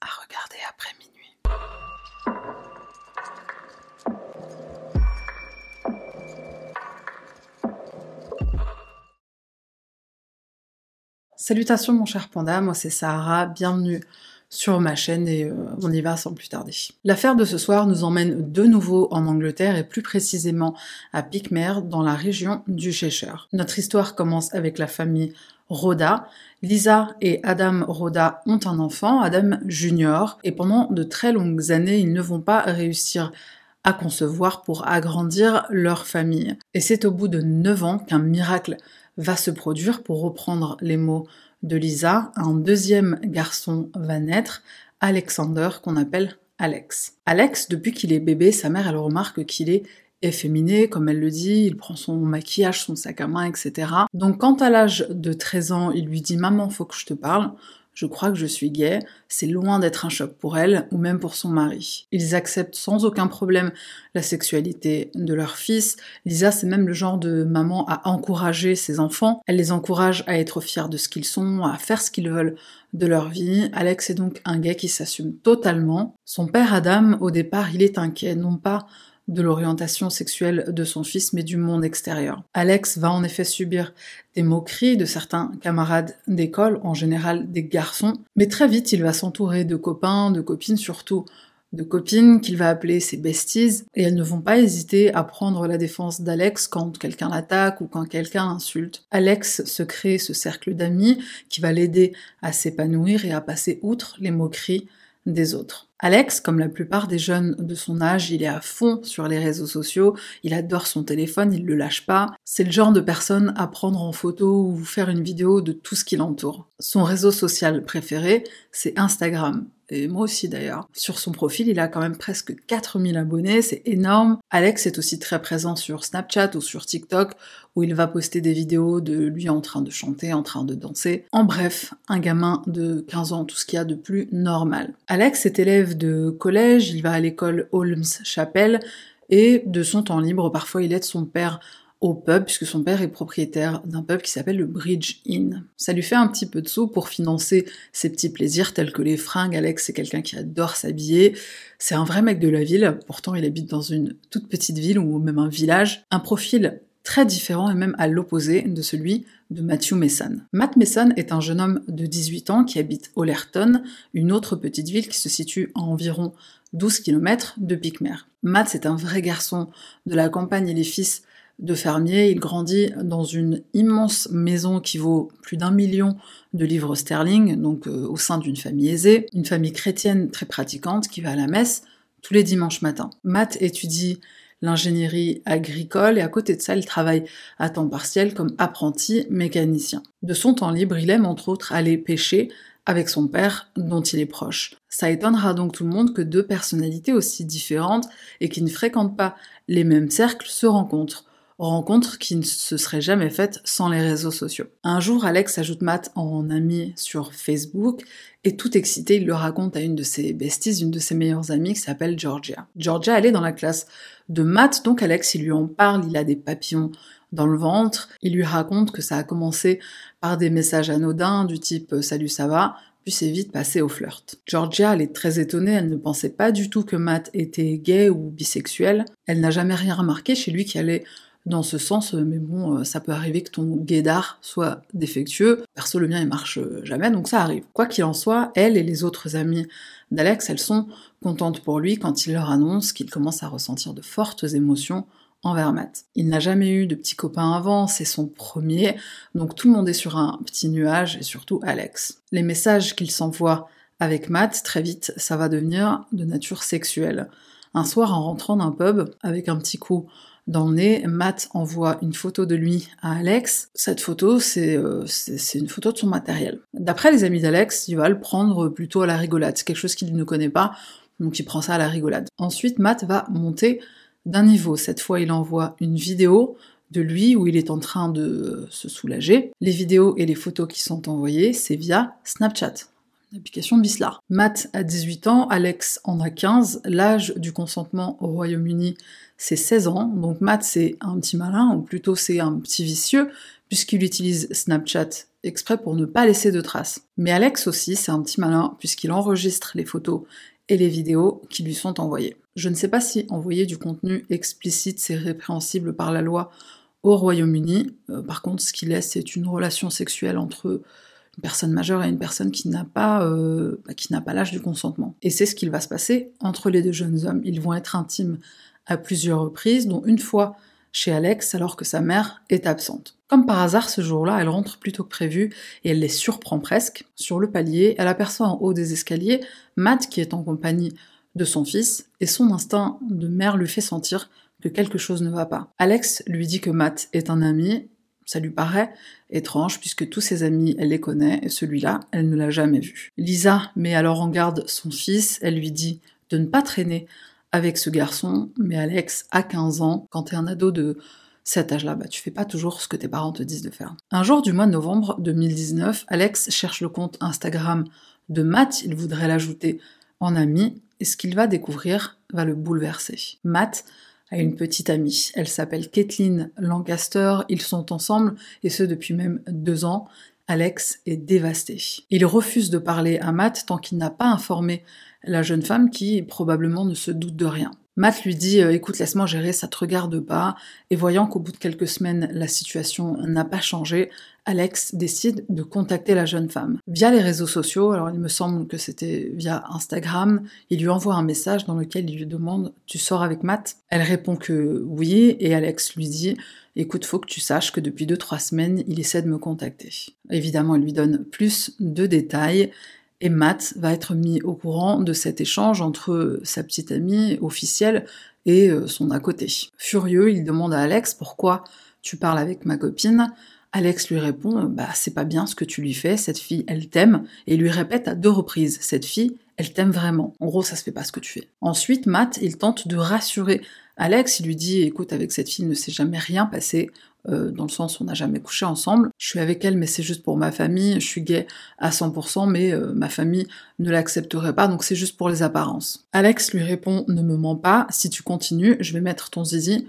à regarder après minuit. Salutations mon cher panda, moi c'est Sahara, bienvenue sur ma chaîne et euh, on y va sans plus tarder. L'affaire de ce soir nous emmène de nouveau en Angleterre et plus précisément à Pickmere dans la région du Cheshire. Notre histoire commence avec la famille Rhoda. Lisa et Adam Rhoda ont un enfant, Adam Junior, et pendant de très longues années ils ne vont pas réussir à concevoir pour agrandir leur famille. Et c'est au bout de 9 ans qu'un miracle va se produire, pour reprendre les mots de Lisa, un deuxième garçon va naître, Alexander, qu'on appelle Alex. Alex, depuis qu'il est bébé, sa mère, elle remarque qu'il est efféminé, comme elle le dit, il prend son maquillage, son sac à main, etc. Donc quand à l'âge de 13 ans, il lui dit « Maman, faut que je te parle », je crois que je suis gay, c'est loin d'être un choc pour elle ou même pour son mari. Ils acceptent sans aucun problème la sexualité de leur fils. Lisa, c'est même le genre de maman à encourager ses enfants. Elle les encourage à être fiers de ce qu'ils sont, à faire ce qu'ils veulent de leur vie. Alex est donc un gay qui s'assume totalement. Son père Adam, au départ, il est inquiet, non pas de l'orientation sexuelle de son fils, mais du monde extérieur. Alex va en effet subir des moqueries de certains camarades d'école, en général des garçons, mais très vite il va s'entourer de copains, de copines, surtout de copines qu'il va appeler ses besties, et elles ne vont pas hésiter à prendre la défense d'Alex quand quelqu'un l'attaque ou quand quelqu'un l'insulte. Alex se crée ce cercle d'amis qui va l'aider à s'épanouir et à passer outre les moqueries des autres. Alex, comme la plupart des jeunes de son âge, il est à fond sur les réseaux sociaux, il adore son téléphone, il le lâche pas. C'est le genre de personne à prendre en photo ou faire une vidéo de tout ce qui l'entoure. Son réseau social préféré, c'est Instagram et moi aussi d'ailleurs. Sur son profil, il a quand même presque 4000 abonnés, c'est énorme. Alex est aussi très présent sur Snapchat ou sur TikTok, où il va poster des vidéos de lui en train de chanter, en train de danser. En bref, un gamin de 15 ans, tout ce qu'il y a de plus normal. Alex est élève de collège, il va à l'école Holmes Chapel, et de son temps libre, parfois il aide son père au pub, puisque son père est propriétaire d'un pub qui s'appelle le Bridge Inn. Ça lui fait un petit peu de sous pour financer ses petits plaisirs tels que les fringues. Alex, c'est quelqu'un qui adore s'habiller. C'est un vrai mec de la ville, pourtant il habite dans une toute petite ville ou même un village. Un profil très différent et même à l'opposé de celui de Matthew Mason. Matt Mason est un jeune homme de 18 ans qui habite Ollerton, une autre petite ville qui se situe à environ 12 km de Pickmere. Matt, c'est un vrai garçon de la campagne et les fils de fermier. Il grandit dans une immense maison qui vaut plus d'un million de livres sterling, donc euh, au sein d'une famille aisée, une famille chrétienne très pratiquante qui va à la messe tous les dimanches matins. Matt étudie l'ingénierie agricole et à côté de ça, il travaille à temps partiel comme apprenti mécanicien. De son temps libre, il aime entre autres aller pêcher avec son père dont il est proche. Ça étonnera donc tout le monde que deux personnalités aussi différentes et qui ne fréquentent pas les mêmes cercles se rencontrent rencontre qui ne se serait jamais faite sans les réseaux sociaux. Un jour, Alex ajoute Matt en ami sur Facebook et tout excité, il le raconte à une de ses besties, une de ses meilleures amies qui s'appelle Georgia. Georgia, elle est dans la classe de Matt, donc Alex, il lui en parle, il a des papillons dans le ventre, il lui raconte que ça a commencé par des messages anodins du type Salut, ça va? puis c'est vite passé au flirt. Georgia, elle est très étonnée, elle ne pensait pas du tout que Matt était gay ou bisexuel. Elle n'a jamais rien remarqué chez lui qui allait dans ce sens, euh, mais bon, euh, ça peut arriver que ton guédard soit défectueux. Perso, le mien, il marche euh, jamais, donc ça arrive. Quoi qu'il en soit, elle et les autres amies d'Alex, elles sont contentes pour lui quand il leur annonce qu'il commence à ressentir de fortes émotions envers Matt. Il n'a jamais eu de petits copains avant, c'est son premier, donc tout le monde est sur un petit nuage, et surtout Alex. Les messages qu'il s'envoie avec Matt, très vite, ça va devenir de nature sexuelle. Un soir, en rentrant d'un pub, avec un petit coup dans le nez, Matt envoie une photo de lui à Alex. Cette photo, euh, c'est une photo de son matériel. D'après les amis d'Alex, il va le prendre plutôt à la rigolade. C'est quelque chose qu'il ne connaît pas, donc il prend ça à la rigolade. Ensuite, Matt va monter d'un niveau. Cette fois, il envoie une vidéo de lui où il est en train de se soulager. Les vidéos et les photos qui sont envoyées, c'est via Snapchat l'application Bislar. Matt a 18 ans, Alex en a 15. L'âge du consentement au Royaume-Uni, c'est 16 ans. Donc Matt, c'est un petit malin, ou plutôt c'est un petit vicieux, puisqu'il utilise Snapchat exprès pour ne pas laisser de traces. Mais Alex aussi, c'est un petit malin, puisqu'il enregistre les photos et les vidéos qui lui sont envoyées. Je ne sais pas si envoyer du contenu explicite c'est répréhensible par la loi au Royaume-Uni. Euh, par contre, ce qu'il laisse, c'est une relation sexuelle entre une personne majeure et une personne qui n'a pas, euh, bah, qui n'a pas l'âge du consentement. Et c'est ce qu'il va se passer entre les deux jeunes hommes. Ils vont être intimes à plusieurs reprises, dont une fois chez Alex alors que sa mère est absente. Comme par hasard, ce jour-là, elle rentre plus tôt que prévu et elle les surprend presque. Sur le palier, elle aperçoit en haut des escaliers Matt qui est en compagnie de son fils et son instinct de mère lui fait sentir que quelque chose ne va pas. Alex lui dit que Matt est un ami, ça lui paraît étrange puisque tous ses amis, elle les connaît et celui-là, elle ne l'a jamais vu. Lisa met alors en garde son fils, elle lui dit de ne pas traîner avec ce garçon, mais Alex a 15 ans, quand t'es un ado de cet âge-là, bah, tu fais pas toujours ce que tes parents te disent de faire. Un jour du mois de novembre 2019, Alex cherche le compte Instagram de Matt, il voudrait l'ajouter en ami, et ce qu'il va découvrir va le bouleverser. Matt a une petite amie, elle s'appelle Kathleen Lancaster, ils sont ensemble, et ce depuis même deux ans. Alex est dévasté. Il refuse de parler à Matt tant qu'il n'a pas informé la jeune femme qui probablement ne se doute de rien. Matt lui dit euh, écoute laisse-moi gérer, ça te regarde pas. Et voyant qu'au bout de quelques semaines la situation n'a pas changé, Alex décide de contacter la jeune femme via les réseaux sociaux. Alors il me semble que c'était via Instagram. Il lui envoie un message dans lequel il lui demande tu sors avec Matt? Elle répond que oui et Alex lui dit écoute faut que tu saches que depuis 2-3 semaines il essaie de me contacter. Évidemment il lui donne plus de détails et Matt va être mis au courant de cet échange entre sa petite amie officielle et euh, son à côté. Furieux, il demande à Alex pourquoi tu parles avec ma copine? Alex lui répond bah c'est pas bien ce que tu lui fais, cette fille elle t'aime et lui répète à deux reprises cette fille elle t'aime vraiment. En gros ça se fait pas ce que tu fais. Ensuite Matt il tente de rassurer Alex, il lui dit écoute avec cette fille il ne s'est jamais rien passé, euh, dans le sens on n'a jamais couché ensemble. Je suis avec elle, mais c'est juste pour ma famille. Je suis gay à 100%, mais euh, ma famille ne l'accepterait pas, donc c'est juste pour les apparences. Alex lui répond Ne me mens pas, si tu continues, je vais mettre ton zizi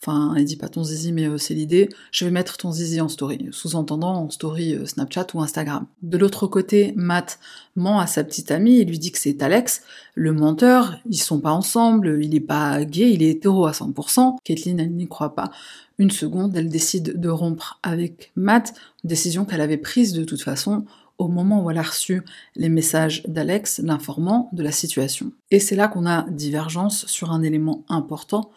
Enfin, il dit pas ton zizi, mais euh, c'est l'idée. Je vais mettre ton zizi en story, sous-entendant en story euh, Snapchat ou Instagram. De l'autre côté, Matt ment à sa petite amie et lui dit que c'est Alex, le menteur. Ils sont pas ensemble, il est pas gay, il est hétéro à 100%. Kathleen, elle n'y croit pas une seconde. Elle décide de rompre avec Matt, décision qu'elle avait prise de toute façon au moment où elle a reçu les messages d'Alex l'informant de la situation. Et c'est là qu'on a divergence sur un élément important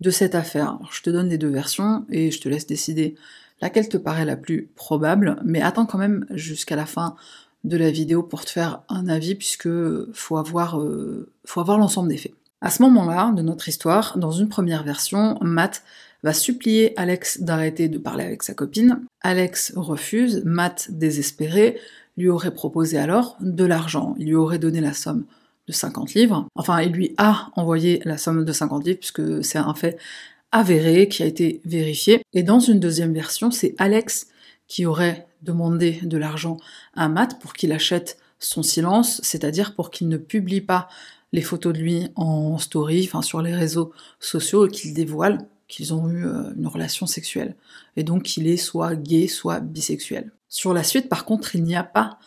de cette affaire. je te donne les deux versions et je te laisse décider laquelle te paraît la plus probable, mais attends quand même jusqu'à la fin de la vidéo pour te faire un avis puisque faut avoir, euh, faut avoir l'ensemble des faits. À ce moment-là de notre histoire, dans une première version, Matt va supplier Alex d'arrêter de parler avec sa copine. Alex refuse, Matt, désespéré, lui aurait proposé alors de l'argent. Il lui aurait donné la somme 50 livres. Enfin, il lui a envoyé la somme de 50 livres puisque c'est un fait avéré qui a été vérifié. Et dans une deuxième version, c'est Alex qui aurait demandé de l'argent à Matt pour qu'il achète son silence, c'est-à-dire pour qu'il ne publie pas les photos de lui en story, enfin sur les réseaux sociaux, et qu'il dévoile qu'ils ont eu euh, une relation sexuelle. Et donc qu'il est soit gay, soit bisexuel. Sur la suite, par contre, il n'y a pas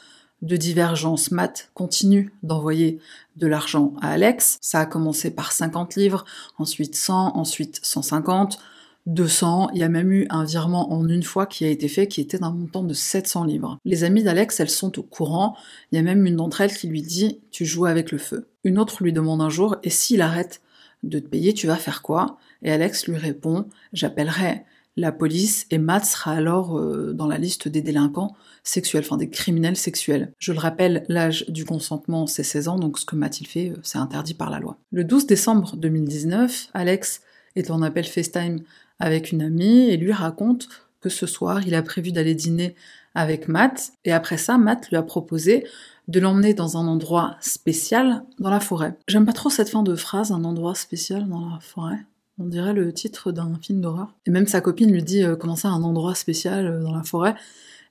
de divergence. Matt continue d'envoyer de l'argent à Alex. Ça a commencé par 50 livres, ensuite 100, ensuite 150, 200. Il y a même eu un virement en une fois qui a été fait qui était d'un montant de 700 livres. Les amies d'Alex, elles sont au courant. Il y a même une d'entre elles qui lui dit Tu joues avec le feu. Une autre lui demande un jour Et s'il arrête de te payer, tu vas faire quoi? Et Alex lui répond J'appellerai la police et Matt sera alors euh, dans la liste des délinquants sexuels, enfin des criminels sexuels. Je le rappelle, l'âge du consentement c'est 16 ans, donc ce que Matt il fait, euh, c'est interdit par la loi. Le 12 décembre 2019, Alex est en appel FaceTime avec une amie et lui raconte que ce soir il a prévu d'aller dîner avec Matt et après ça Matt lui a proposé de l'emmener dans un endroit spécial dans la forêt. J'aime pas trop cette fin de phrase, un endroit spécial dans la forêt. On dirait le titre d'un film d'horreur. Et même sa copine lui dit euh, comment ça, un endroit spécial euh, dans la forêt?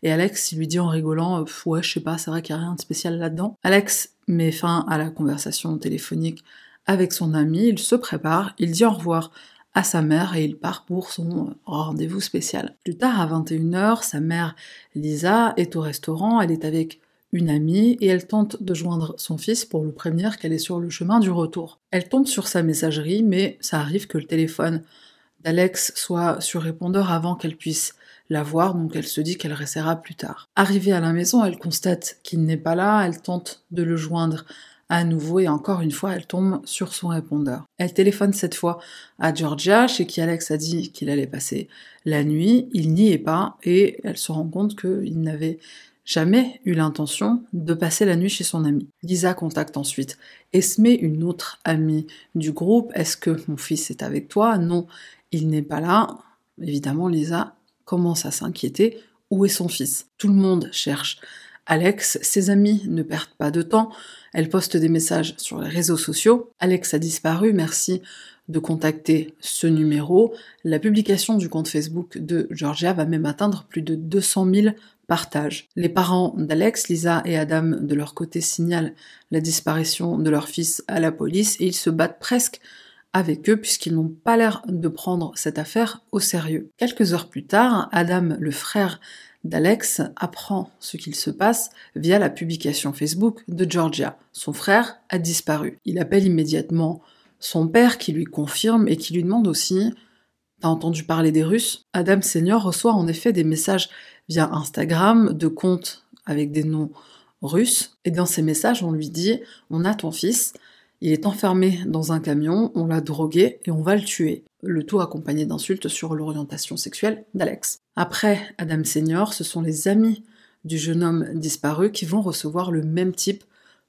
Et Alex, il lui dit en rigolant, euh, ouais, je sais pas, c'est vrai qu'il n'y a rien de spécial là-dedans. Alex met fin à la conversation téléphonique avec son ami, il se prépare, il dit au revoir à sa mère et il part pour son rendez-vous spécial. Plus tard, à 21h, sa mère, Lisa, est au restaurant, elle est avec une amie et elle tente de joindre son fils pour le prévenir qu'elle est sur le chemin du retour. Elle tombe sur sa messagerie, mais ça arrive que le téléphone d'Alex soit sur répondeur avant qu'elle puisse la voir, donc elle se dit qu'elle restera plus tard. Arrivée à la maison, elle constate qu'il n'est pas là, elle tente de le joindre à nouveau et encore une fois, elle tombe sur son répondeur. Elle téléphone cette fois à Georgia, chez qui Alex a dit qu'il allait passer la nuit. Il n'y est pas et elle se rend compte qu'il n'avait jamais eu l'intention de passer la nuit chez son ami. Lisa contacte ensuite Esme, une autre amie du groupe. Est-ce que mon fils est avec toi? Non, il n'est pas là. Évidemment, Lisa commence à s'inquiéter. Où est son fils? Tout le monde cherche Alex. Ses amis ne perdent pas de temps. Elle poste des messages sur les réseaux sociaux. Alex a disparu, merci de contacter ce numéro. La publication du compte Facebook de Georgia va même atteindre plus de 200 000 Les parents d'Alex, Lisa et Adam, de leur côté, signalent la disparition de leur fils à la police et ils se battent presque avec eux puisqu'ils n'ont pas l'air de prendre cette affaire au sérieux. Quelques heures plus tard, Adam, le frère d'Alex, apprend ce qu'il se passe via la publication Facebook de Georgia. Son frère a disparu. Il appelle immédiatement son père qui lui confirme et qui lui demande aussi T'as entendu parler des Russes? Adam Senior reçoit en effet des messages via Instagram de comptes avec des noms russes. Et dans ces messages, on lui dit On a ton fils, il est enfermé dans un camion, on l'a drogué et on va le tuer. Le tout accompagné d'insultes sur l'orientation sexuelle d'Alex. Après Adam Senior, ce sont les amis du jeune homme disparu qui vont recevoir le même type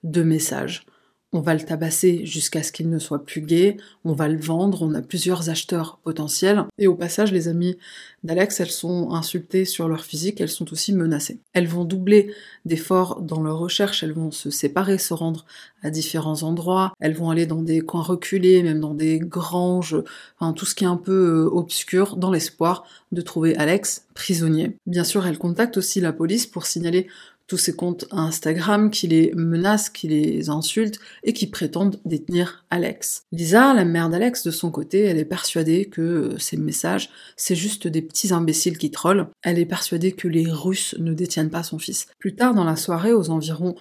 de messages on va le tabasser jusqu'à ce qu'il ne soit plus gay, on va le vendre, on a plusieurs acheteurs potentiels. Et au passage, les amis d'Alex, elles sont insultées sur leur physique, elles sont aussi menacées. Elles vont doubler d'efforts dans leur recherche, elles vont se séparer, se rendre à différents endroits, elles vont aller dans des coins reculés, même dans des granges, enfin tout ce qui est un peu euh, obscur, dans l'espoir de trouver Alex prisonnier. Bien sûr, elles contactent aussi la police pour signaler tous ces comptes Instagram qui les menacent, qui les insultent et qui prétendent détenir Alex. Lisa, la mère d'Alex, de son côté, elle est persuadée que ces messages, c'est juste des petits imbéciles qui trollent. Elle est persuadée que les Russes ne détiennent pas son fils. Plus tard dans la soirée, aux environs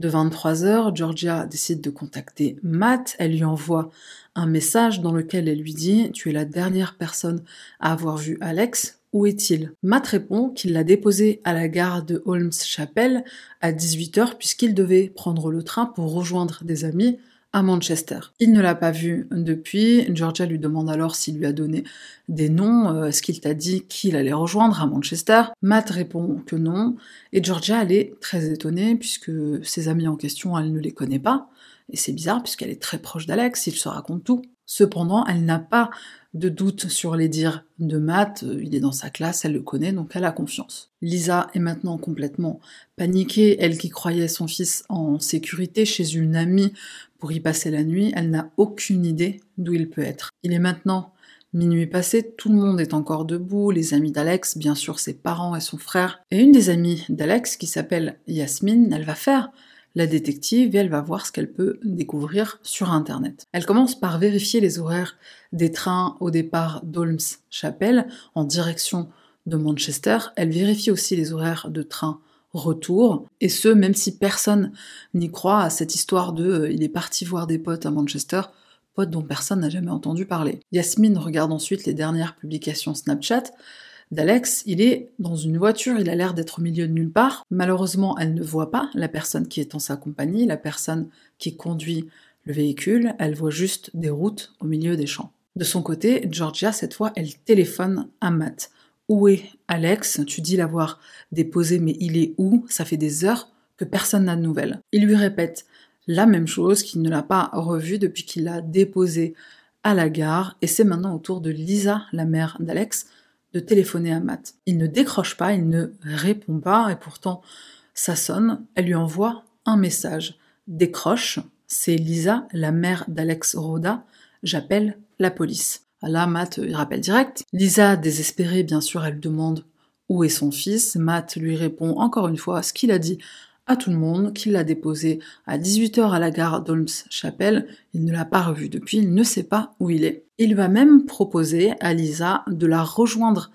de 23h, Georgia décide de contacter Matt. Elle lui envoie un message dans lequel elle lui dit Tu es la dernière personne à avoir vu Alex. Où est-il? Matt répond qu'il l'a déposé à la gare de Holmes Chapel à 18h puisqu'il devait prendre le train pour rejoindre des amis à Manchester. Il ne l'a pas vu depuis. Georgia lui demande alors s'il lui a donné des noms, euh, est-ce qu'il t'a dit qu'il allait rejoindre à Manchester? Matt répond que non, et Georgia elle est très étonnée puisque ses amis en question, elle ne les connaît pas. Et c'est bizarre puisqu'elle est très proche d'Alex, il se raconte tout. Cependant, elle n'a pas de doute sur les dires de Matt, euh, il est dans sa classe, elle le connaît, donc elle a confiance. Lisa est maintenant complètement paniquée, elle qui croyait son fils en sécurité chez une amie pour y passer la nuit, elle n'a aucune idée d'où il peut être. Il est maintenant minuit passé, tout le monde est encore debout, les amis d'Alex, bien sûr ses parents et son frère, et une des amies d'Alex qui s'appelle Yasmine, elle va faire la détective et elle va voir ce qu'elle peut découvrir sur Internet. Elle commence par vérifier les horaires des trains au départ d'Holmes Chapel en direction de Manchester. Elle vérifie aussi les horaires de train retour, et ce, même si personne n'y croit à cette histoire de euh, il est parti voir des potes à Manchester, potes dont personne n'a jamais entendu parler. Yasmine regarde ensuite les dernières publications Snapchat, d'Alex, il est dans une voiture, il a l'air d'être au milieu de nulle part. Malheureusement, elle ne voit pas la personne qui est en sa compagnie, la personne qui conduit le véhicule, elle voit juste des routes au milieu des champs. De son côté, Georgia, cette fois, elle téléphone à Matt. Où est Alex? Tu dis l'avoir déposé, mais il est où? Ça fait des heures que personne n'a de nouvelles. Il lui répète la même chose, qu'il ne l'a pas revu depuis qu'il l'a déposé à la gare, et c'est maintenant au tour de Lisa, la mère d'Alex, de téléphoner à Matt. Il ne décroche pas, il ne répond pas, et pourtant ça sonne. Elle lui envoie un message. Décroche, c'est Lisa, la mère d'Alex Roda. J'appelle la police. Là, Matt, il rappelle direct. Lisa, désespérée, bien sûr, elle demande où est son fils. Matt lui répond encore une fois ce qu'il a dit à tout le monde qu'il l'a déposé à 18h à la gare d'Holmes-Chapelle. Il ne l'a pas revu depuis, il ne sait pas où il est. Il va même proposer à Lisa de la rejoindre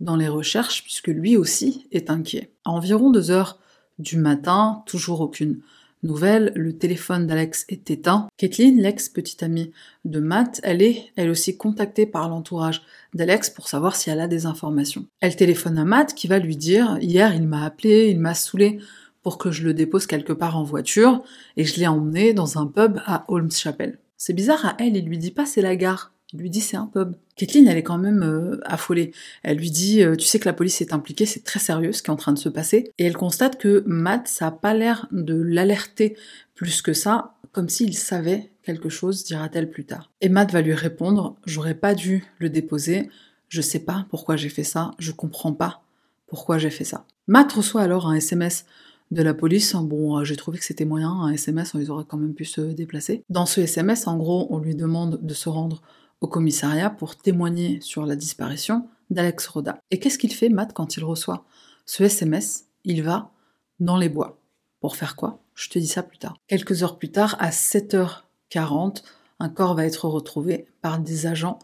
dans les recherches puisque lui aussi est inquiet. À environ 2 heures du matin, toujours aucune nouvelle, le téléphone d'Alex est éteint. Kathleen, l'ex-petite amie de Matt, elle est elle aussi contactée par l'entourage d'Alex pour savoir si elle a des informations. Elle téléphone à Matt qui va lui dire Hier, il m'a appelé, il m'a saoulé pour que je le dépose quelque part en voiture et je l'ai emmené dans un pub à Holmes Chapel. C'est bizarre à elle, il lui dit pas c'est la gare. Il lui dit c'est un pub. Kathleen, elle est quand même euh, affolée. Elle lui dit euh, tu sais que la police est impliquée, c'est très sérieux ce qui est en train de se passer. Et elle constate que Matt, ça a pas l'air de l'alerter plus que ça, comme s'il savait quelque chose, dira-t-elle plus tard. Et Matt va lui répondre j'aurais pas dû le déposer. Je sais pas pourquoi j'ai fait ça. Je comprends pas pourquoi j'ai fait ça. Matt reçoit alors un SMS de la police. Bon, euh, j'ai trouvé que c'était moyen, un SMS, ils auraient quand même pu se déplacer. Dans ce SMS, en gros, on lui demande de se rendre au commissariat pour témoigner sur la disparition d'Alex Roda. Et qu'est-ce qu'il fait, Matt, quand il reçoit ce SMS Il va dans les bois. Pour faire quoi? Je te dis ça plus tard. Quelques heures plus tard, à 7h40, un corps va être retrouvé par des agents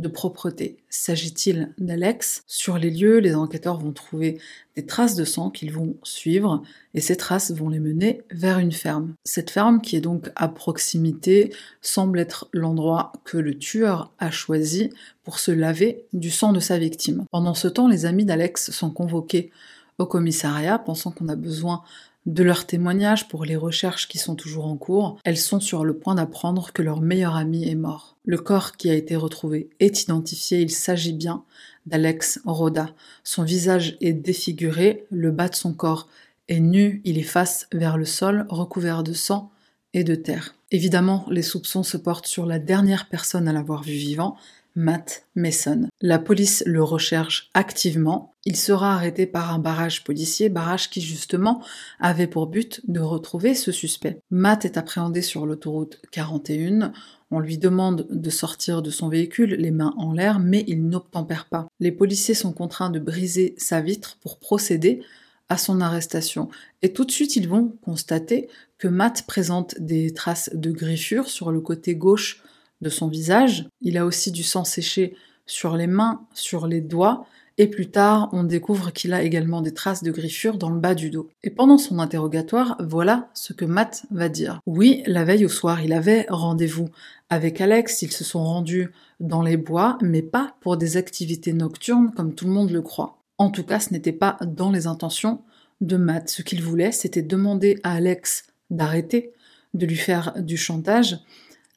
de propreté. S'agit-il d'Alex? Sur les lieux, les enquêteurs vont trouver des traces de sang qu'ils vont suivre et ces traces vont les mener vers une ferme. Cette ferme, qui est donc à proximité, semble être l'endroit que le tueur a choisi pour se laver du sang de sa victime. Pendant ce temps, les amis d'Alex sont convoqués au commissariat, pensant qu'on a besoin de leurs témoignages pour les recherches qui sont toujours en cours, elles sont sur le point d'apprendre que leur meilleur ami est mort. Le corps qui a été retrouvé est identifié, il s'agit bien d'Alex Roda. Son visage est défiguré, le bas de son corps est nu, il est face vers le sol, recouvert de sang et de terre. Évidemment, les soupçons se portent sur la dernière personne à l'avoir vu vivant, Matt Mason. La police le recherche activement. Il sera arrêté par un barrage policier, barrage qui justement avait pour but de retrouver ce suspect. Matt est appréhendé sur l'autoroute 41. On lui demande de sortir de son véhicule, les mains en l'air, mais il n'obtempère pas. Les policiers sont contraints de briser sa vitre pour procéder à son arrestation. Et tout de suite, ils vont constater que Matt présente des traces de griffures sur le côté gauche de son visage. Il a aussi du sang séché sur les mains, sur les doigts, et plus tard, on découvre qu'il a également des traces de griffures dans le bas du dos. Et pendant son interrogatoire, voilà ce que Matt va dire. Oui, la veille au soir, il avait rendez-vous avec Alex, ils se sont rendus dans les bois, mais pas pour des activités nocturnes comme tout le monde le croit. En tout cas, ce n'était pas dans les intentions de Matt. Ce qu'il voulait, c'était demander à Alex d'arrêter, de lui faire du chantage,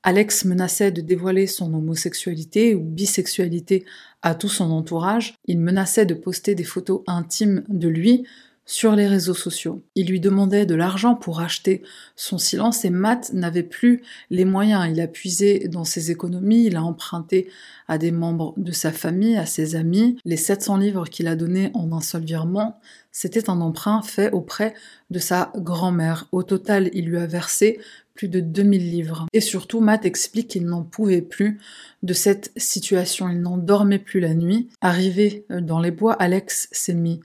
Alex menaçait de dévoiler son homosexualité ou bisexualité à tout son entourage. Il menaçait de poster des photos intimes de lui sur les réseaux sociaux. Il lui demandait de l'argent pour acheter son silence et Matt n'avait plus les moyens. Il a puisé dans ses économies, il a emprunté à des membres de sa famille, à ses amis. Les 700 livres qu'il a donnés en un seul virement, c'était un emprunt fait auprès de sa grand-mère. Au total, il lui a versé plus de 2000 livres. Et surtout, Matt explique qu'il n'en pouvait plus de cette situation. Il n'en dormait plus la nuit. Arrivé euh, dans les bois, Alex s'est mis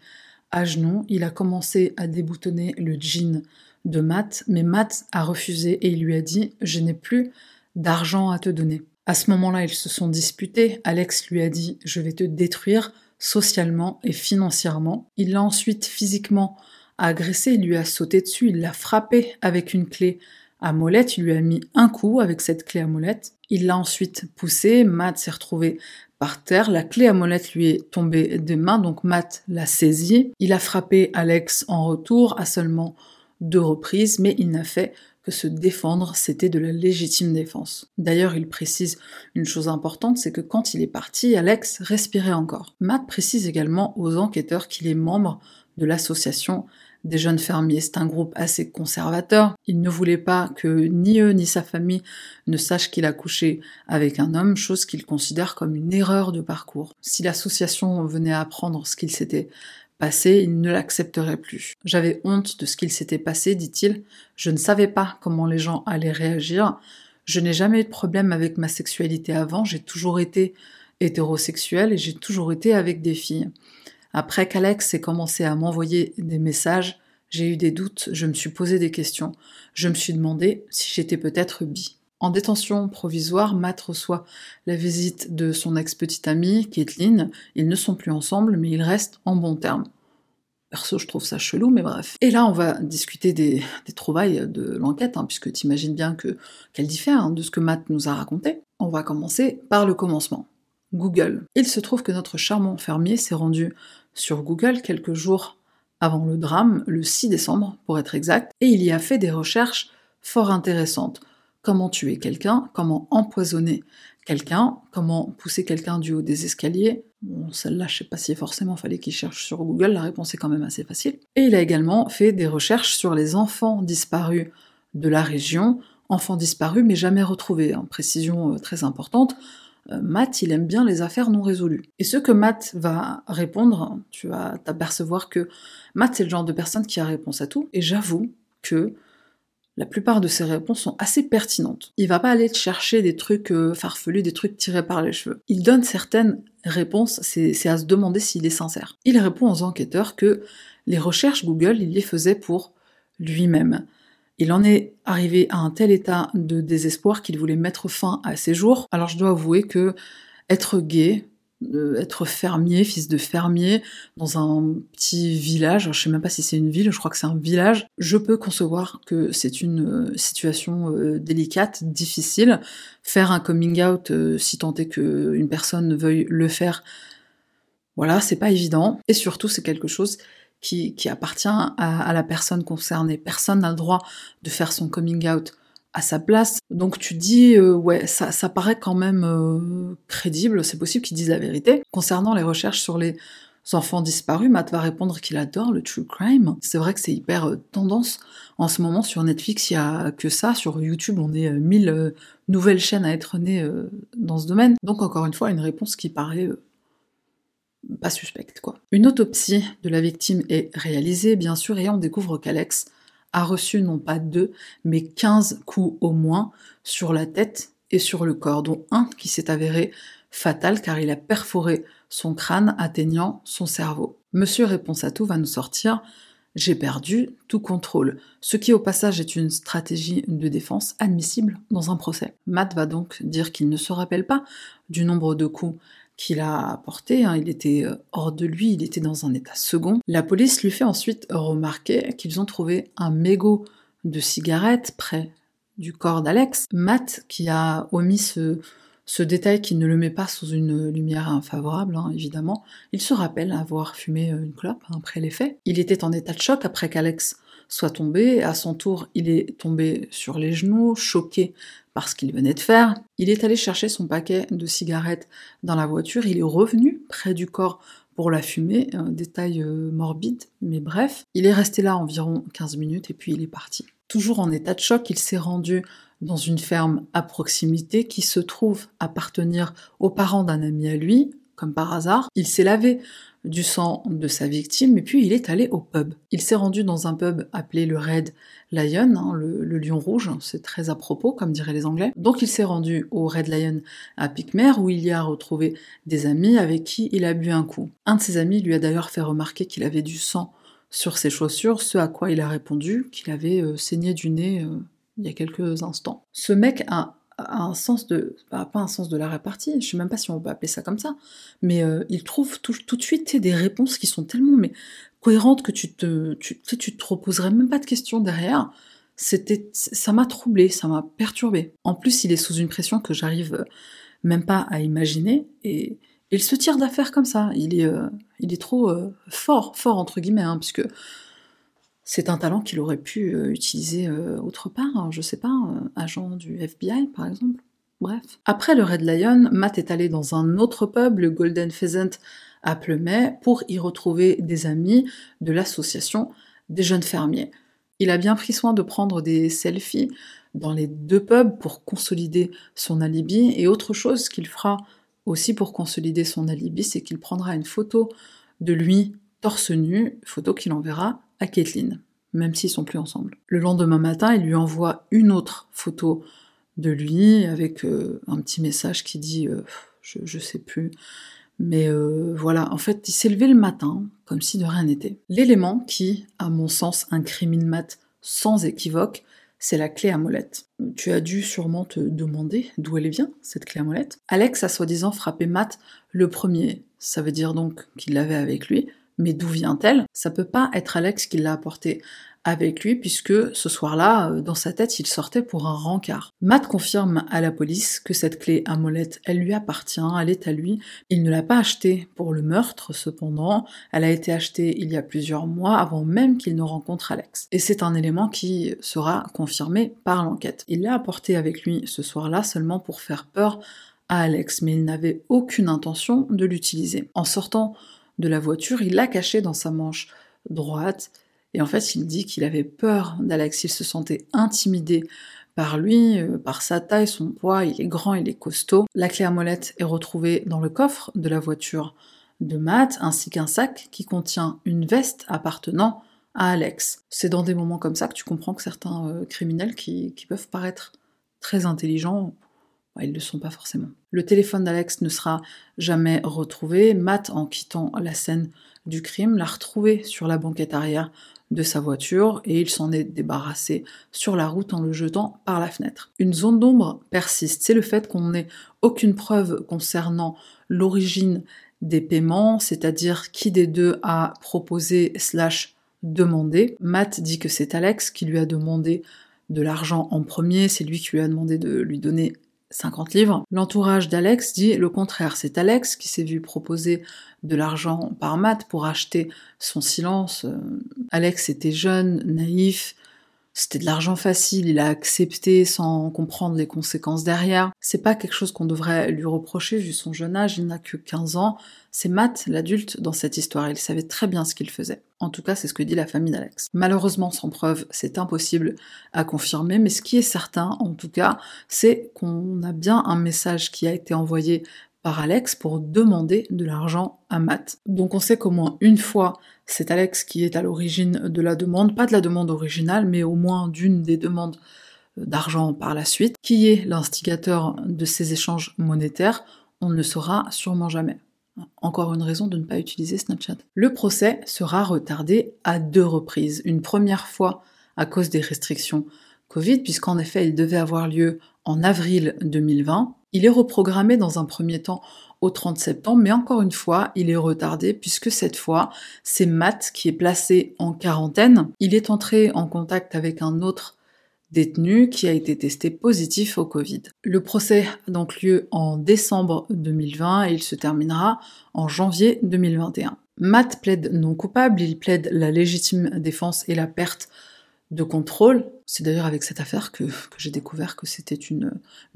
à genoux. Il a commencé à déboutonner le jean de Matt, mais Matt a refusé et il lui a dit Je n'ai plus d'argent à te donner. À ce moment-là, ils se sont disputés. Alex lui a dit Je vais te détruire socialement et financièrement. Il l'a ensuite physiquement agressé, il lui a sauté dessus, il l'a frappé avec une clé à molette, il lui a mis un coup avec cette clé à molette. Il l'a ensuite poussé, Matt s'est retrouvé par terre, la clé à molette lui est tombée des mains, donc Matt l'a saisie. Il a frappé Alex en retour à seulement deux reprises, mais il n'a fait que se défendre, c'était de la légitime défense. D'ailleurs, il précise une chose importante, c'est que quand il est parti, Alex respirait encore. Matt précise également aux enquêteurs qu'il est membre de l'association des jeunes fermiers. C'est un groupe assez conservateur. Il ne voulait pas que ni eux ni sa famille ne sachent qu'il a couché avec un homme, chose qu'il considère comme une erreur de parcours. Si l'association venait à apprendre ce qu'il s'était passé, il ne l'accepterait plus. J'avais honte de ce qu'il s'était passé, dit-il. Je ne savais pas comment les gens allaient réagir. Je n'ai jamais eu de problème avec ma sexualité avant, j'ai toujours été hétérosexuel et j'ai toujours été avec des filles. Après qu'Alex ait commencé à m'envoyer des messages, J'ai eu des doutes, je me suis posé des questions, je me suis demandé si j'étais peut-être bi. En détention provisoire, Matt reçoit la visite de son ex-petite amie, Caitlin. Ils ne sont plus ensemble, mais ils restent en bons termes. Perso, je trouve ça chelou, mais bref. Et là, on va discuter des, trouvailles de l'enquête, hein, puisque tu imagines bien que qu'elle diffère hein, de ce que Matt nous a raconté. On va commencer par le commencement. Google. Il se trouve que notre charmant fermier s'est rendu sur Google quelques jours avant le drame, le 6 décembre pour être exact, et il y a fait des recherches fort intéressantes comment tuer quelqu'un, comment empoisonner quelqu'un, comment pousser quelqu'un du haut des escaliers. Bon, celle-là, je sais pas si forcément fallait qu'il cherche sur Google, la réponse est quand même assez facile. Et il a également fait des recherches sur les enfants disparus de la région, enfants disparus mais jamais retrouvés, hein. précision euh, très importante. Euh, Matt, il aime bien les affaires non résolues. Et ce que Matt va répondre, tu vas t'apercevoir que Matt, c'est le genre de personne qui a réponse à tout, et j'avoue que la plupart de ses réponses sont assez pertinentes. Il va pas aller chercher des trucs euh, farfelus, des trucs tirés par les cheveux. Il donne certaines réponses, c'est à se demander s'il est sincère. Il répond aux enquêteurs que les recherches Google, il les faisait pour lui-même. Il en est arrivé à un tel état de désespoir qu'il voulait mettre fin à ses jours. Alors je dois avouer que être gay, être fermier, fils de fermier, dans un petit village, je sais même pas si c'est une ville, je crois que c'est un village, je peux concevoir que c'est une euh, situation euh, délicate, difficile. Faire un coming out, euh, si tant est qu'une personne veuille le faire, voilà, c'est pas évident. Et surtout, c'est quelque chose qui, appartient à, à la personne concernée. Personne n'a le droit de faire son coming out à sa place. Donc tu dis, euh, ouais, ça, ça, paraît quand même euh, crédible, c'est possible qu'il dise la vérité. Concernant les recherches sur les enfants disparus, Matt va répondre qu'il adore le true crime. C'est vrai que c'est hyper euh, tendance en ce moment sur Netflix, il y a que ça. Sur YouTube, on est mille nouvelles chaînes à être nées dans ce domaine. Donc encore une fois, une réponse qui paraît pas suspecte, quoi. Une autopsie de la victime est réalisée, bien sûr, et on découvre qu'Alex a reçu non pas deux, mais 15 coups au moins sur la tête et sur le corps, dont un qui s'est avéré fatal car il a perforé son crâne atteignant son cerveau. Monsieur Réponse à tout va nous sortir j'ai perdu tout contrôle, ce qui au passage est une stratégie de défense admissible dans un procès. Matt va donc dire qu'il ne se rappelle pas du nombre de coups qu'il a apporté, hein. il était euh, hors de lui, il était dans un état second. La police lui fait ensuite remarquer qu'ils ont trouvé un mégot de cigarette près du corps d'Alex. Matt, qui a omis ce, détail qui ne le met pas sous une lumière infavorable, hein, évidemment, il se rappelle avoir fumé euh, une clope hein, après les faits. Il était en état de choc après qu'Alex soit tombé. À son tour, il est tombé sur les genoux, choqué ce qu'il venait de faire. Il est allé chercher son paquet de cigarettes dans la voiture. Il est revenu près du corps pour la fumer. Un détail euh, morbide, mais bref. Il est resté là environ 15 minutes et puis il est parti. Toujours en état de choc, il s'est rendu dans une ferme à proximité qui se trouve appartenir aux parents d'un ami à lui, comme par hasard. Il s'est lavé du sang de sa victime, et puis il est allé au pub. Il s'est rendu dans un pub appelé le Red Lion, hein, le, lion rouge, c'est très à propos, comme diraient les Anglais. Donc il s'est rendu au Red Lion à Picmer, où il y a retrouvé des amis avec qui il a bu un coup. Un de ses amis lui a d'ailleurs fait remarquer qu'il avait du sang sur ses chaussures, ce à quoi il a répondu qu'il avait euh, saigné du nez euh, il y a quelques instants. Ce mec a un sens de, pas un sens de la répartie, je sais même pas si on peut appeler ça comme ça, mais euh, il trouve tout, de suite des réponses qui sont tellement mais cohérentes que tu te, tu, tu te reposerais même pas de questions derrière. C'était, ça m'a troublé, ça m'a perturbé. En plus, il est sous une pression que j'arrive euh, même pas à imaginer et il se tire d'affaire comme ça. Il est, euh, il est trop fort, fort entre guillemets, hein, puisque c'est un talent qu'il aurait pu euh, utiliser euh, autre part, hein, je sais pas, euh, agent du FBI par exemple. Bref. Après le Red Lion, Matt est allé dans un autre pub, le Golden Pheasant à Plemet, pour y retrouver des amis de l'association des jeunes fermiers. Il a bien pris soin de prendre des selfies dans les deux pubs pour consolider son alibi, et autre chose qu'il fera aussi pour consolider son alibi, c'est qu'il prendra une photo de lui torse nu, photo qu'il enverra à Kathleen, même s'ils sont plus ensemble. Le lendemain matin, il lui envoie une autre photo de lui avec euh, un petit message qui dit euh, je, je sais plus, Mais euh, voilà, en fait, il s'est levé le matin, comme si de rien n'était. L'élément qui, à mon sens, incrimine Matt sans équivoque, c'est la clé à molette. Tu as dû sûrement te demander d'où elle vient, cette clé à molette. Alex a soi-disant frappé Matt le premier. Ça veut dire donc qu'il l'avait avec lui. Mais d'où vient-elle? Ça peut pas être Alex qui l'a apportée avec lui puisque ce soir-là, euh, dans sa tête, il sortait pour un rencard. Matt confirme à la police que cette clé à molette, elle lui appartient, elle est à lui. Il ne l'a pas achetée pour le meurtre, cependant, elle a été achetée il y a plusieurs mois avant même qu'il ne rencontre Alex. Et c'est un élément qui sera confirmé par l'enquête. Il l'a apportée avec lui ce soir-là seulement pour faire peur à Alex, mais il n'avait aucune intention de l'utiliser. En sortant de la voiture, il l'a cachée dans sa manche droite et en fait, il dit qu'il avait peur d'Alex, il se sentait intimidé par lui, euh, par sa taille, son poids, il est grand, il est costaud. La clé à molette est retrouvée dans le coffre de la voiture de Matt, ainsi qu'un sac qui contient une veste appartenant à Alex. C'est dans des moments comme ça que tu comprends que certains euh, criminels qui, peuvent paraître très intelligents, ils ne le sont pas forcément. Le téléphone d'Alex ne sera jamais retrouvé. Matt, en quittant la scène du crime, l'a retrouvé sur la banquette arrière de sa voiture et il s'en est débarrassé sur la route en le jetant par la fenêtre. Une zone d'ombre persiste, c'est le fait qu'on n'ait aucune preuve concernant l'origine des paiements, c'est-à-dire qui des deux a proposé slash demandé. Matt dit que c'est Alex qui lui a demandé de l'argent en premier, c'est lui qui lui a demandé de lui donner 50 livres. L'entourage d'Alex dit le contraire. C'est Alex qui s'est vu proposer de l'argent par Matt pour acheter son silence. Euh, Alex était jeune, naïf, c'était de l'argent facile, il a accepté sans comprendre les conséquences derrière. C'est pas quelque chose qu'on devrait lui reprocher vu son jeune âge, il n'a que 15 ans. C'est Matt, l'adulte, dans cette histoire, il savait très bien ce qu'il faisait. En tout cas, c'est ce que dit la famille d'Alex. Malheureusement, sans preuve, c'est impossible à confirmer, mais ce qui est certain, en tout cas, c'est qu'on a bien un message qui a été envoyé par Alex pour demander de l'argent à Matt. Donc on sait qu'au moins une fois, c'est Alex qui est à l'origine de la demande, pas de la demande originale, mais au moins d'une des demandes d'argent par la suite. Qui est l'instigateur de ces échanges monétaires On ne le saura sûrement jamais. Encore une raison de ne pas utiliser Snapchat. Le procès sera retardé à deux reprises. Une première fois à cause des restrictions Covid, puisqu'en effet il devait avoir lieu en avril 2020. Il est reprogrammé dans un premier temps au 30 septembre, mais encore une fois, il est retardé puisque cette fois, c'est Matt qui est placé en quarantaine. Il est entré en contact avec un autre détenu qui a été testé positif au Covid. Le procès a donc lieu en décembre 2020 et il se terminera en janvier 2021. Matt plaide non coupable, il plaide la légitime défense et la perte de contrôle. C'est d'ailleurs avec cette affaire que, j'ai découvert que c'était une,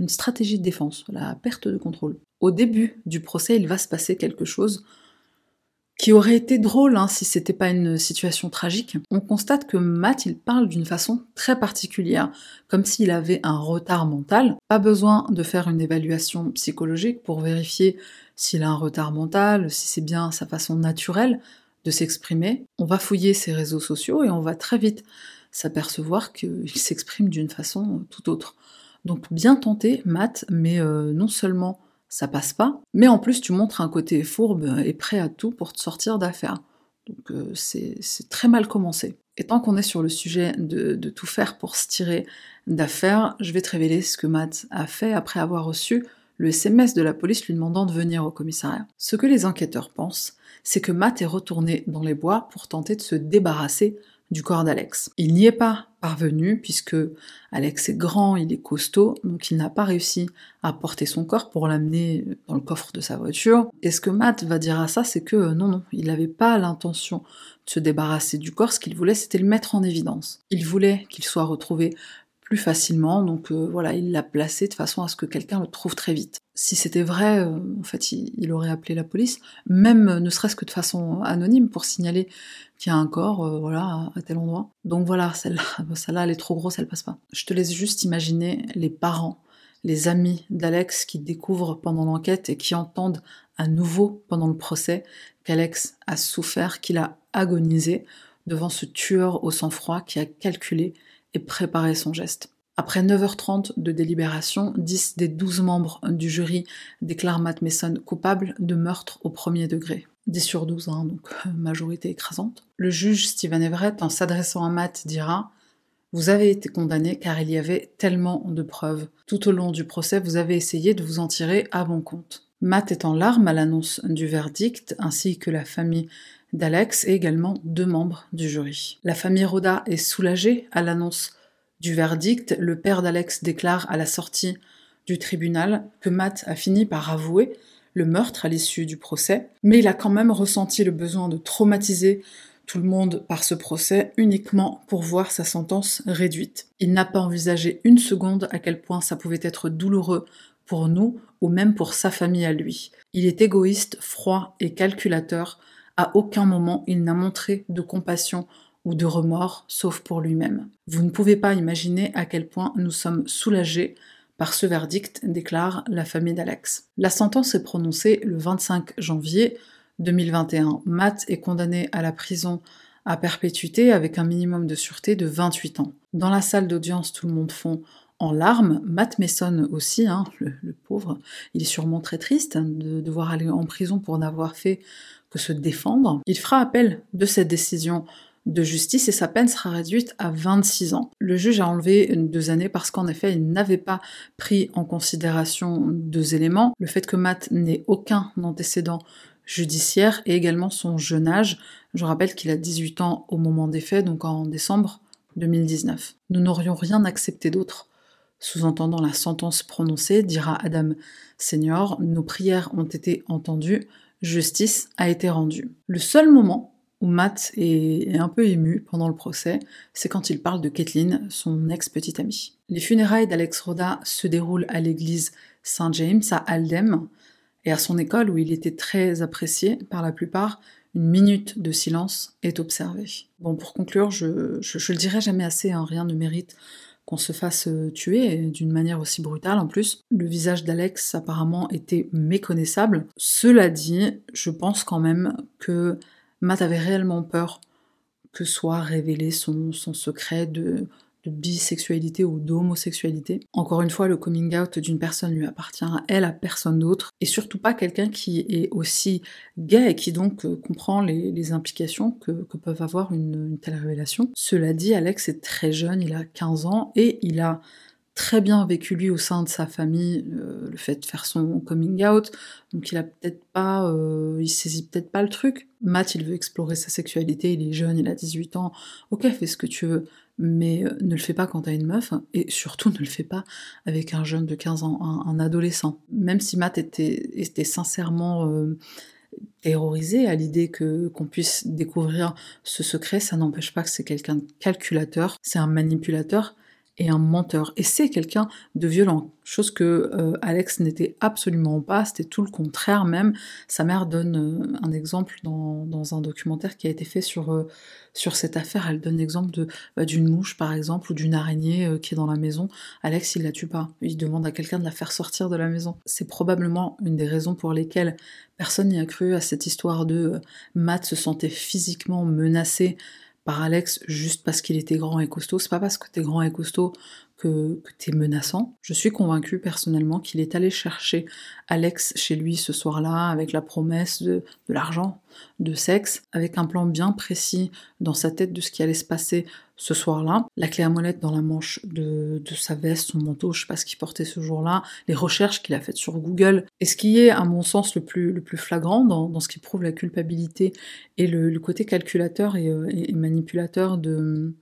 stratégie de défense, la perte de contrôle. Au début du procès, il va se passer quelque chose qui aurait été drôle hein, si c'était pas une situation tragique. On constate que Matt, il parle d'une façon très particulière, comme s'il avait un retard mental. Pas besoin de faire une évaluation psychologique pour vérifier s'il a un retard mental, si c'est bien sa façon naturelle de s'exprimer. On va fouiller ses réseaux sociaux et on va très vite s'apercevoir qu'il s'exprime d'une façon tout autre. Donc bien tenté, Matt, mais euh, non seulement ça passe pas, mais en plus tu montres un côté fourbe et prêt à tout pour te sortir d'affaire. Donc euh, c'est très mal commencé. Et tant qu'on est sur le sujet de, de tout faire pour se tirer d'affaire, je vais te révéler ce que Matt a fait après avoir reçu le SMS de la police lui demandant de venir au commissariat. Ce que les enquêteurs pensent, c'est que Matt est retourné dans les bois pour tenter de se débarrasser du corps d'Alex. Il n'y est pas parvenu puisque Alex est grand, il est costaud, donc il n'a pas réussi à porter son corps pour l'amener dans le coffre de sa voiture. Et ce que Matt va dire à ça, c'est que non, non, il n'avait pas l'intention de se débarrasser du corps, ce qu'il voulait, c'était le mettre en évidence. Il voulait qu'il soit retrouvé facilement, donc euh, voilà, il l'a placé de façon à ce que quelqu'un le trouve très vite. Si c'était vrai, euh, en fait, il, aurait appelé la police, même euh, ne serait-ce que de façon anonyme pour signaler qu'il y a un corps, voilà, à tel endroit. Donc voilà, celle-là, celle-là, elle est trop grosse, elle passe pas. Je te laisse juste imaginer les parents, les amis d'Alex qui découvrent pendant l'enquête et qui entendent à nouveau pendant le procès qu'Alex a souffert, qu'il a agonisé devant ce tueur au sang-froid qui a calculé et préparer son geste. Après 9h30 de délibération, 10 des 12 membres du jury déclarent Matt Mason coupable de meurtre au premier degré. 10 sur 12, hein, donc majorité écrasante. Le juge Stephen Everett, en s'adressant à Matt, dira Vous avez été condamné car il y avait tellement de preuves. Tout au long du procès, vous avez essayé de vous en tirer à bon compte. Matt est en larmes à l'annonce du verdict, ainsi que la famille d'Alex et également deux membres du jury. La famille Roda est soulagée à l'annonce du verdict, le père d'Alex déclare à la sortie du tribunal que Matt a fini par avouer le meurtre à l'issue du procès, mais il a quand même ressenti le besoin de traumatiser tout le monde par ce procès uniquement pour voir sa sentence réduite. Il n'a pas envisagé une seconde à quel point ça pouvait être douloureux pour nous ou même pour sa famille à lui. Il est égoïste, froid et calculateur. Aucun moment il n'a montré de compassion ou de remords, sauf pour lui-même. Vous ne pouvez pas imaginer à quel point nous sommes soulagés par ce verdict, déclare la famille d'Alex. La sentence est prononcée le 25 janvier 2021. Matt est condamné à la prison à perpétuité avec un minimum de sûreté de 28 ans. Dans la salle d'audience, tout le monde fond en larmes. Matt Mason aussi, hein, le, pauvre, il est sûrement très triste de devoir aller en prison pour n'avoir fait se défendre. Il fera appel de cette décision de justice et sa peine sera réduite à 26 ans. Le juge a enlevé deux années parce qu'en effet, il n'avait pas pris en considération deux éléments. Le fait que Matt n'ait aucun antécédent judiciaire et également son jeune âge. Je rappelle qu'il a 18 ans au moment des faits, donc en décembre 2019. Nous n'aurions rien accepté d'autre. Sous-entendant la sentence prononcée, dira Adam Senior, nos prières ont été entendues, justice a été rendue. Le seul moment où Matt est un peu ému pendant le procès, c'est quand il parle de Kathleen, son ex-petite amie. Les funérailles d'Alex Roda se déroulent à l'église Saint James à Aldem et à son école où il était très apprécié par la plupart. Une minute de silence est observée. Bon, pour conclure, je, je, le dirai jamais assez, hein, rien ne mérite qu'on se fasse euh, tuer d'une manière aussi brutale en plus. Le visage d'Alex apparemment était méconnaissable. Cela dit, je pense quand même que Matt avait réellement peur que soit révélé son, secret de, bisexualité ou d'homosexualité. Encore une fois, le coming out d'une personne lui appartient à elle, à personne d'autre, et surtout pas quelqu'un qui est aussi gay et qui donc euh, comprend les, implications que, peuvent avoir une, une, telle révélation. Cela dit, Alex est très jeune, il a 15 ans, et il a très bien vécu lui au sein de sa famille euh, le fait de faire son coming out donc il a peut-être pas euh, il saisit peut-être pas le truc Matt il veut explorer sa sexualité il est jeune il a 18 ans ok fais ce que tu veux mais euh, ne le fais pas quand t'as une meuf et surtout ne le fais pas avec un jeune de 15 ans un, adolescent. Même si Matt était, était sincèrement terrorisé à l'idée que qu'on puisse découvrir ce secret, ça n'empêche pas que c'est quelqu'un de calculateur, c'est un manipulateur et un menteur. Et c'est quelqu'un de violent, chose que euh, Alex n'était absolument pas, c'était tout le contraire même. Sa mère donne euh, un exemple dans, un documentaire qui a été fait sur, euh, cette affaire. Elle donne l'exemple bah, d'une mouche par exemple ou d'une araignée qui est dans la maison. Alex il la tue pas, il demande à quelqu'un de la faire sortir de la maison. C'est probablement une des raisons pour lesquelles personne n'y a cru à cette histoire de Matt se sentait physiquement menacé par Alex juste parce qu'il était grand et costaud. C'est pas parce que t'es grand et costaud que, t'es menaçant. Je suis convaincue personnellement qu'il est allé chercher Alex chez lui ce soir-là avec la promesse de, de l'argent, de sexe, avec un plan bien précis dans sa tête de ce qui allait se passer ce soir-là. La clé à molette dans la manche de, sa veste, son manteau, je sais pas ce qu'il portait ce jour-là, les recherches qu'il a faites sur Google. Et ce qui est, à mon sens, le plus, flagrant dans, ce qui prouve la culpabilité et le, côté calculateur et, euh, et manipulateur de,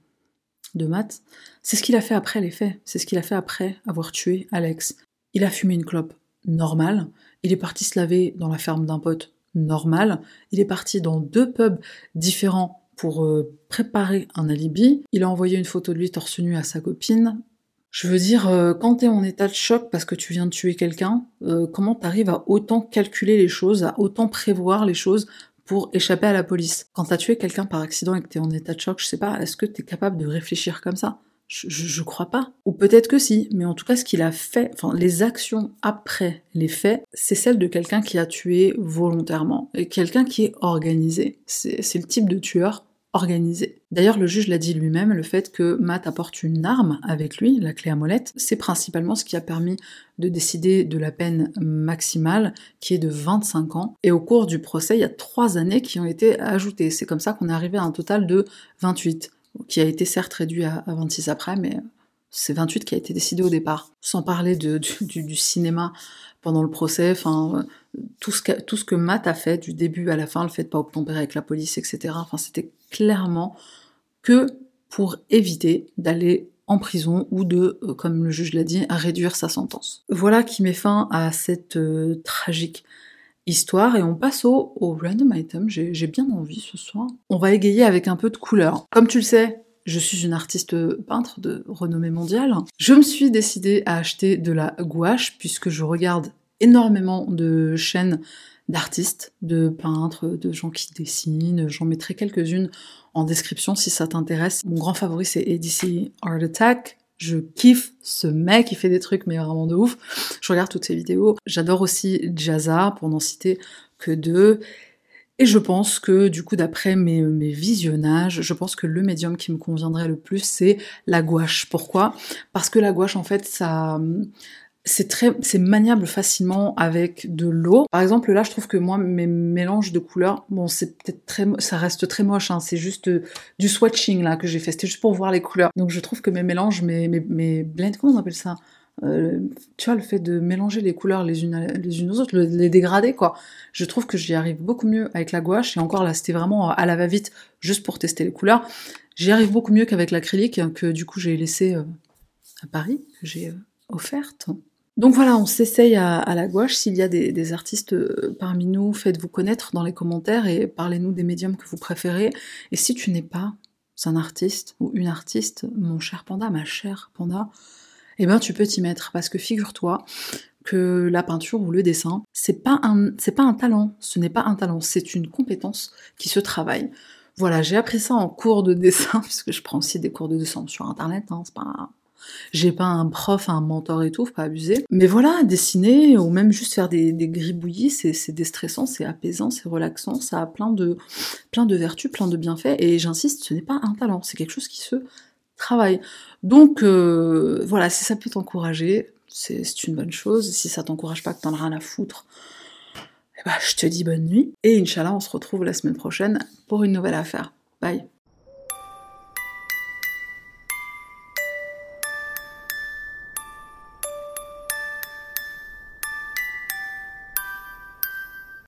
de Matt, c'est ce qu'il a fait après les faits, c'est ce qu'il a fait après avoir tué Alex. Il a fumé une clope normale, il est parti se laver dans la ferme d'un pote normal, il est parti dans deux pubs différents pour euh, préparer un alibi, il a envoyé une photo de lui torse nu à sa copine. Je veux dire, euh, quand t'es en état de choc parce que tu viens de tuer quelqu'un, euh, comment t'arrives à autant calculer les choses, à autant prévoir les choses pour échapper à la police? Quand t'as tué quelqu'un par accident et que t'es en état de choc, je sais pas, est-ce que t'es capable de réfléchir comme ça? Je, je, crois pas. Ou peut-être que si, mais en tout cas, ce qu'il a fait, enfin, les actions après les faits, c'est celle de quelqu'un qui a tué volontairement. Et quelqu'un qui est organisé. C'est le type de tueur D'ailleurs, le juge l'a dit lui-même, le fait que Matt apporte une arme avec lui, la clé à molette, c'est principalement ce qui a permis de décider de la peine maximale, qui est de 25 ans. Et au cours du procès, il y a trois années qui ont été ajoutées. C'est comme ça qu'on est arrivé à un total de 28, qui a été certes réduit à 26 après, mais c'est 28 qui a été décidé au départ. Sans parler du, cinéma pendant le procès, enfin, tout ce, que, tout Matt a fait du début à la fin, le fait de pas obtempérer avec la police, etc. Enfin, c'était clairement que pour éviter d'aller en prison ou de, euh, comme le juge l'a dit, réduire sa sentence. Voilà qui met fin à cette euh, tragique histoire et on passe au random item. J'ai bien envie ce soir. On va égayer avec un peu de couleur. Comme tu le sais, je suis une artiste peintre de renommée mondiale. Je me suis décidée à acheter de la gouache puisque je regarde énormément de chaînes d'artistes, de peintres, de gens qui dessinent. J'en mettrai quelques-unes en description si ça t'intéresse. Mon grand favori c'est EDC Art Attack. Je kiffe ce mec, il fait des trucs mais vraiment de ouf. Je regarde toutes ses vidéos. J'adore aussi Jazza, pour n'en citer que deux. Et je pense que du coup, d'après mes, mes, visionnages, je pense que le médium qui me conviendrait le plus, c'est la gouache. Pourquoi? Parce que la gouache, en fait, ça, c'est très, c'est maniable facilement avec de l'eau. Par exemple, là, je trouve que moi, mes mélanges de couleurs, bon, c'est peut-être très, ça reste très moche, hein, c'est juste euh, du swatching là que j'ai fait. C'était juste pour voir les couleurs. Donc, je trouve que mes mélanges, mes, mes, mes blends, comment on appelle ça? Euh, tu vois, le fait de mélanger les couleurs les unes, les unes aux autres, les dégrader, quoi. Je trouve que j'y arrive beaucoup mieux avec la gouache, et encore là, c'était vraiment à la va-vite, juste pour tester les couleurs. J'y arrive beaucoup mieux qu'avec l'acrylique, que du coup j'ai laissé euh, à Paris, que j'ai euh, offerte. Donc voilà, on s'essaye à, la gouache. S'il y a des, artistes parmi nous, faites-vous connaître dans les commentaires et parlez-nous des médiums que vous préférez. Et si tu n'es pas un artiste ou une artiste, mon cher panda, ma chère panda, eh ben tu peux t'y mettre parce que figure-toi que la peinture ou le dessin, c'est pas un pas un talent, ce n'est pas un talent, c'est une compétence qui se travaille. Voilà, j'ai appris ça en cours de dessin puisque je prends aussi des cours de dessin sur internet, hein, pas j'ai pas un prof, un mentor et tout, faut pas abuser. Mais voilà, dessiner ou même juste faire des, des gribouillis, c'est déstressant, c'est apaisant, c'est relaxant, ça a plein de, plein de vertus, plein de bienfaits. Et j'insiste, ce n'est pas un talent, c'est quelque chose qui se travail. Donc euh, voilà, si ça peut t'encourager, c'est une bonne chose. Si ça t'encourage pas, que t'en as rien à foutre, eh ben, je te dis bonne nuit. Et Inch'Allah, on se retrouve la semaine prochaine pour une nouvelle affaire. Bye